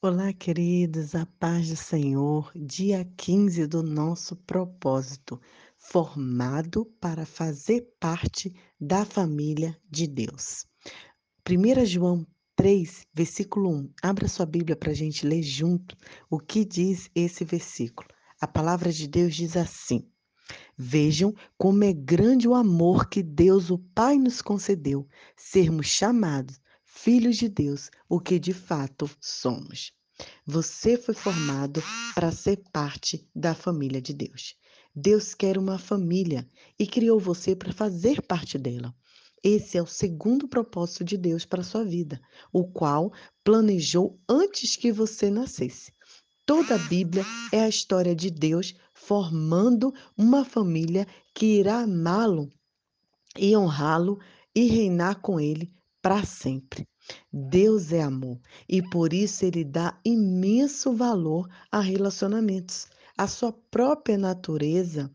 Olá, queridos, a paz do Senhor, dia 15 do nosso propósito, formado para fazer parte da família de Deus. 1 João 3, versículo 1. Abra sua Bíblia para a gente ler junto o que diz esse versículo. A palavra de Deus diz assim: Vejam como é grande o amor que Deus, o Pai, nos concedeu, sermos chamados filhos de Deus, o que de fato somos. Você foi formado para ser parte da família de Deus. Deus quer uma família e criou você para fazer parte dela. Esse é o segundo propósito de Deus para sua vida, o qual planejou antes que você nascesse. Toda a Bíblia é a história de Deus formando uma família que irá amá-lo e honrá-lo e reinar com ele para sempre. Deus é amor e por isso ele dá imenso valor a relacionamentos. A sua própria natureza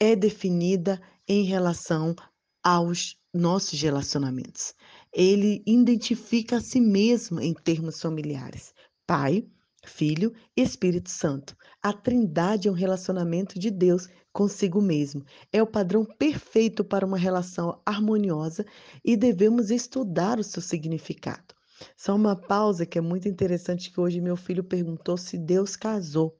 é definida em relação aos nossos relacionamentos. Ele identifica a si mesmo em termos familiares: Pai, Filho Espírito Santo. A Trindade é um relacionamento de Deus consigo mesmo. É o padrão perfeito para uma relação harmoniosa e devemos estudar o seu significado. Só uma pausa que é muito interessante que hoje meu filho perguntou se Deus casou.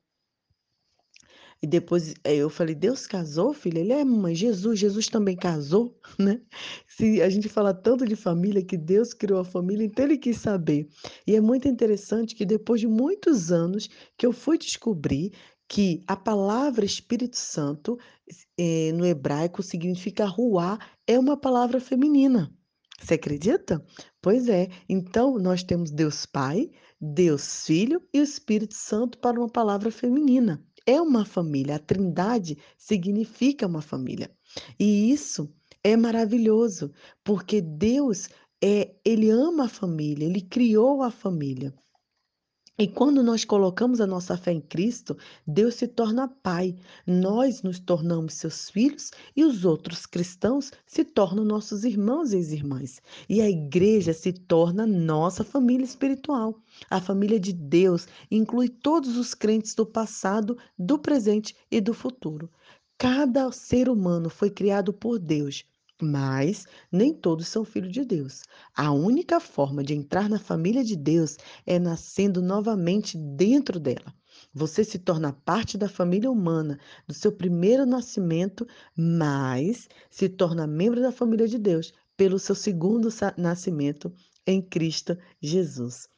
E depois eh, eu falei, Deus casou, filho? Ele é, mãe, Jesus, Jesus também casou, né? Se a gente fala tanto de família, que Deus criou a família, então ele quis saber. E é muito interessante que depois de muitos anos que eu fui descobrir que a palavra Espírito Santo, eh, no hebraico, significa ruá, é uma palavra feminina. Você acredita? Pois é. Então, nós temos Deus Pai, Deus Filho e o Espírito Santo para uma palavra feminina é uma família. A Trindade significa uma família. E isso é maravilhoso, porque Deus é, ele ama a família, ele criou a família. E quando nós colocamos a nossa fé em Cristo, Deus se torna Pai. Nós nos tornamos seus filhos e os outros cristãos se tornam nossos irmãos e irmãs. E a igreja se torna nossa família espiritual. A família de Deus inclui todos os crentes do passado, do presente e do futuro. Cada ser humano foi criado por Deus mas nem todos são filhos de Deus. A única forma de entrar na família de Deus é nascendo novamente dentro dela. Você se torna parte da família humana do seu primeiro nascimento, mas se torna membro da família de Deus pelo seu segundo nascimento em Cristo Jesus.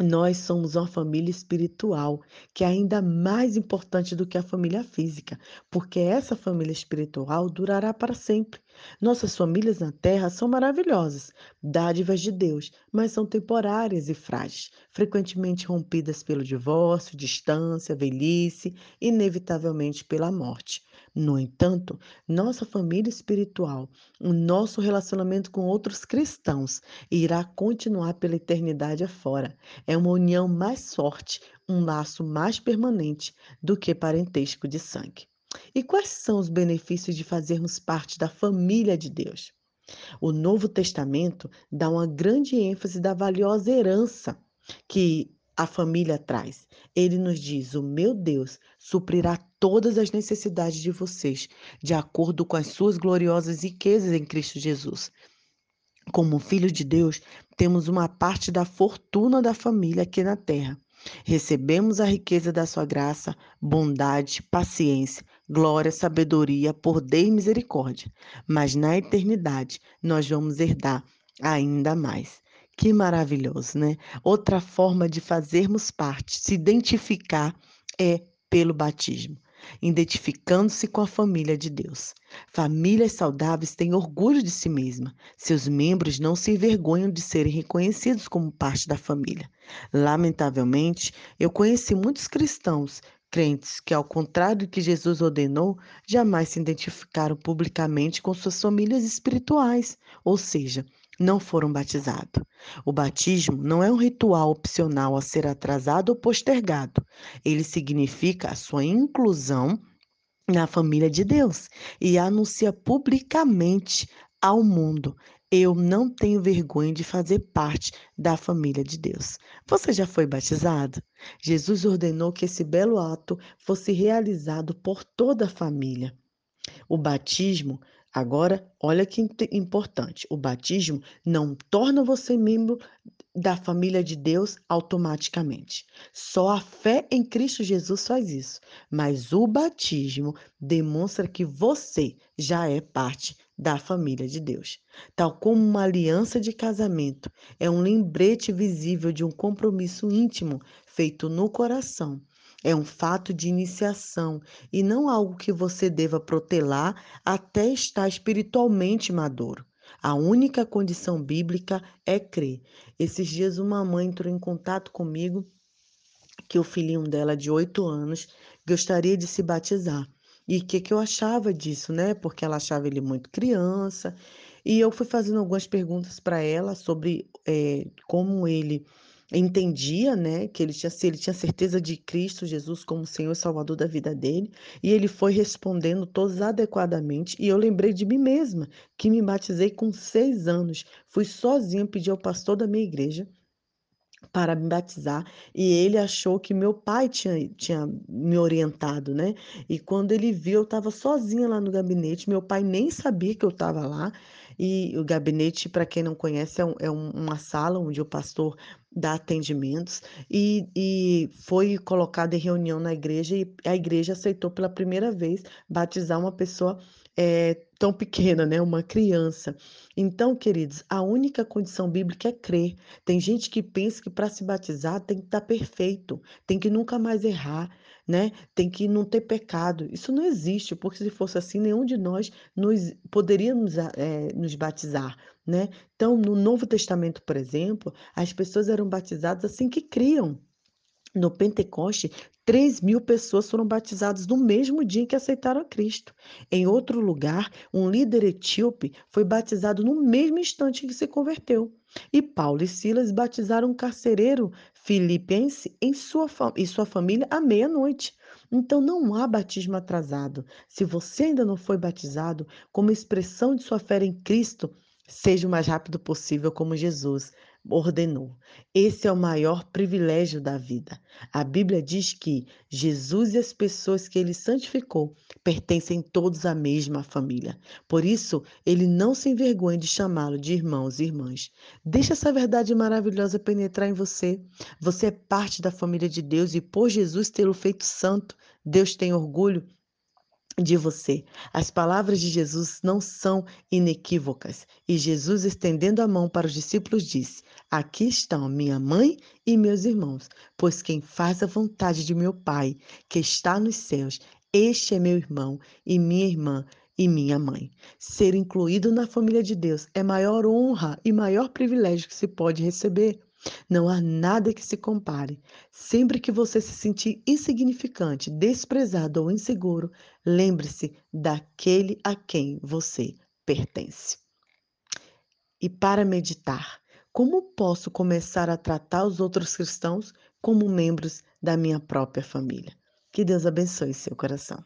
Nós somos uma família espiritual, que é ainda mais importante do que a família física, porque essa família espiritual durará para sempre. Nossas famílias na Terra são maravilhosas, dádivas de Deus, mas são temporárias e frágeis, frequentemente rompidas pelo divórcio, distância, velhice, inevitavelmente pela morte. No entanto, nossa família espiritual, o nosso relacionamento com outros cristãos irá continuar pela eternidade afora. É uma união mais forte, um laço mais permanente do que parentesco de sangue. E quais são os benefícios de fazermos parte da família de Deus? O Novo Testamento dá uma grande ênfase da valiosa herança que a família traz. Ele nos diz: O meu Deus suprirá todas as necessidades de vocês, de acordo com as suas gloriosas riquezas em Cristo Jesus. Como filho de Deus, temos uma parte da fortuna da família aqui na terra. Recebemos a riqueza da sua graça, bondade, paciência, glória, sabedoria, poder e misericórdia. Mas na eternidade nós vamos herdar ainda mais. Que maravilhoso, né? Outra forma de fazermos parte, se identificar, é pelo batismo, identificando-se com a família de Deus. Famílias saudáveis têm orgulho de si mesma. Seus membros não se envergonham de serem reconhecidos como parte da família. Lamentavelmente, eu conheci muitos cristãos crentes que, ao contrário do que Jesus ordenou, jamais se identificaram publicamente com suas famílias espirituais, ou seja, não foram batizados. O batismo não é um ritual opcional a ser atrasado ou postergado. Ele significa a sua inclusão na família de Deus e anuncia publicamente ao mundo Eu não tenho vergonha de fazer parte da família de Deus. Você já foi batizado? Jesus ordenou que esse belo ato fosse realizado por toda a família. O batismo, agora, olha que importante: o batismo não torna você membro da família de Deus automaticamente. Só a fé em Cristo Jesus faz isso. Mas o batismo demonstra que você já é parte da família de Deus. Tal como uma aliança de casamento é um lembrete visível de um compromisso íntimo feito no coração. É um fato de iniciação e não algo que você deva protelar até estar espiritualmente maduro. A única condição bíblica é crer. Esses dias uma mãe entrou em contato comigo que o filhinho dela de oito anos gostaria de se batizar. E o que, que eu achava disso, né? Porque ela achava ele muito criança. E eu fui fazendo algumas perguntas para ela sobre é, como ele entendia, né, que ele tinha, ele tinha certeza de Cristo Jesus como Senhor e Salvador da vida dele, e ele foi respondendo todos adequadamente, e eu lembrei de mim mesma, que me batizei com seis anos, fui sozinha pedir ao pastor da minha igreja para me batizar e ele achou que meu pai tinha, tinha me orientado, né? E quando ele viu, eu estava sozinha lá no gabinete, meu pai nem sabia que eu estava lá. E o gabinete, para quem não conhece, é, um, é uma sala onde o pastor dá atendimentos e, e foi colocada em reunião na igreja e a igreja aceitou pela primeira vez batizar uma pessoa é, tão pequena, né? Uma criança. Então, queridos, a única condição bíblica é crer. Tem gente que pensa que para se batizar tem que estar tá perfeito, tem que nunca mais errar, né? Tem que não ter pecado. Isso não existe, porque se fosse assim, nenhum de nós nos poderíamos é, nos batizar, né? Então, no Novo Testamento, por exemplo, as pessoas eram batizadas assim que criam. No Pentecoste, 3 mil pessoas foram batizadas no mesmo dia em que aceitaram a Cristo. Em outro lugar, um líder etíope foi batizado no mesmo instante em que se converteu. E Paulo e Silas batizaram um carcereiro filipense em sua, e sua família à meia-noite. Então não há batismo atrasado. Se você ainda não foi batizado, como expressão de sua fé em Cristo, seja o mais rápido possível, como Jesus ordenou. Esse é o maior privilégio da vida. A Bíblia diz que Jesus e as pessoas que ele santificou pertencem todos à mesma família. Por isso, ele não se envergonha de chamá-lo de irmãos e irmãs. Deixa essa verdade maravilhosa penetrar em você. Você é parte da família de Deus e por Jesus tê-lo feito santo, Deus tem orgulho de você. As palavras de Jesus não são inequívocas. E Jesus, estendendo a mão para os discípulos, disse: Aqui estão minha mãe e meus irmãos, pois quem faz a vontade de meu Pai, que está nos céus, este é meu irmão e minha irmã e minha mãe. Ser incluído na família de Deus é maior honra e maior privilégio que se pode receber. Não há nada que se compare. Sempre que você se sentir insignificante, desprezado ou inseguro, lembre-se daquele a quem você pertence. E para meditar, como posso começar a tratar os outros cristãos como membros da minha própria família? Que Deus abençoe seu coração.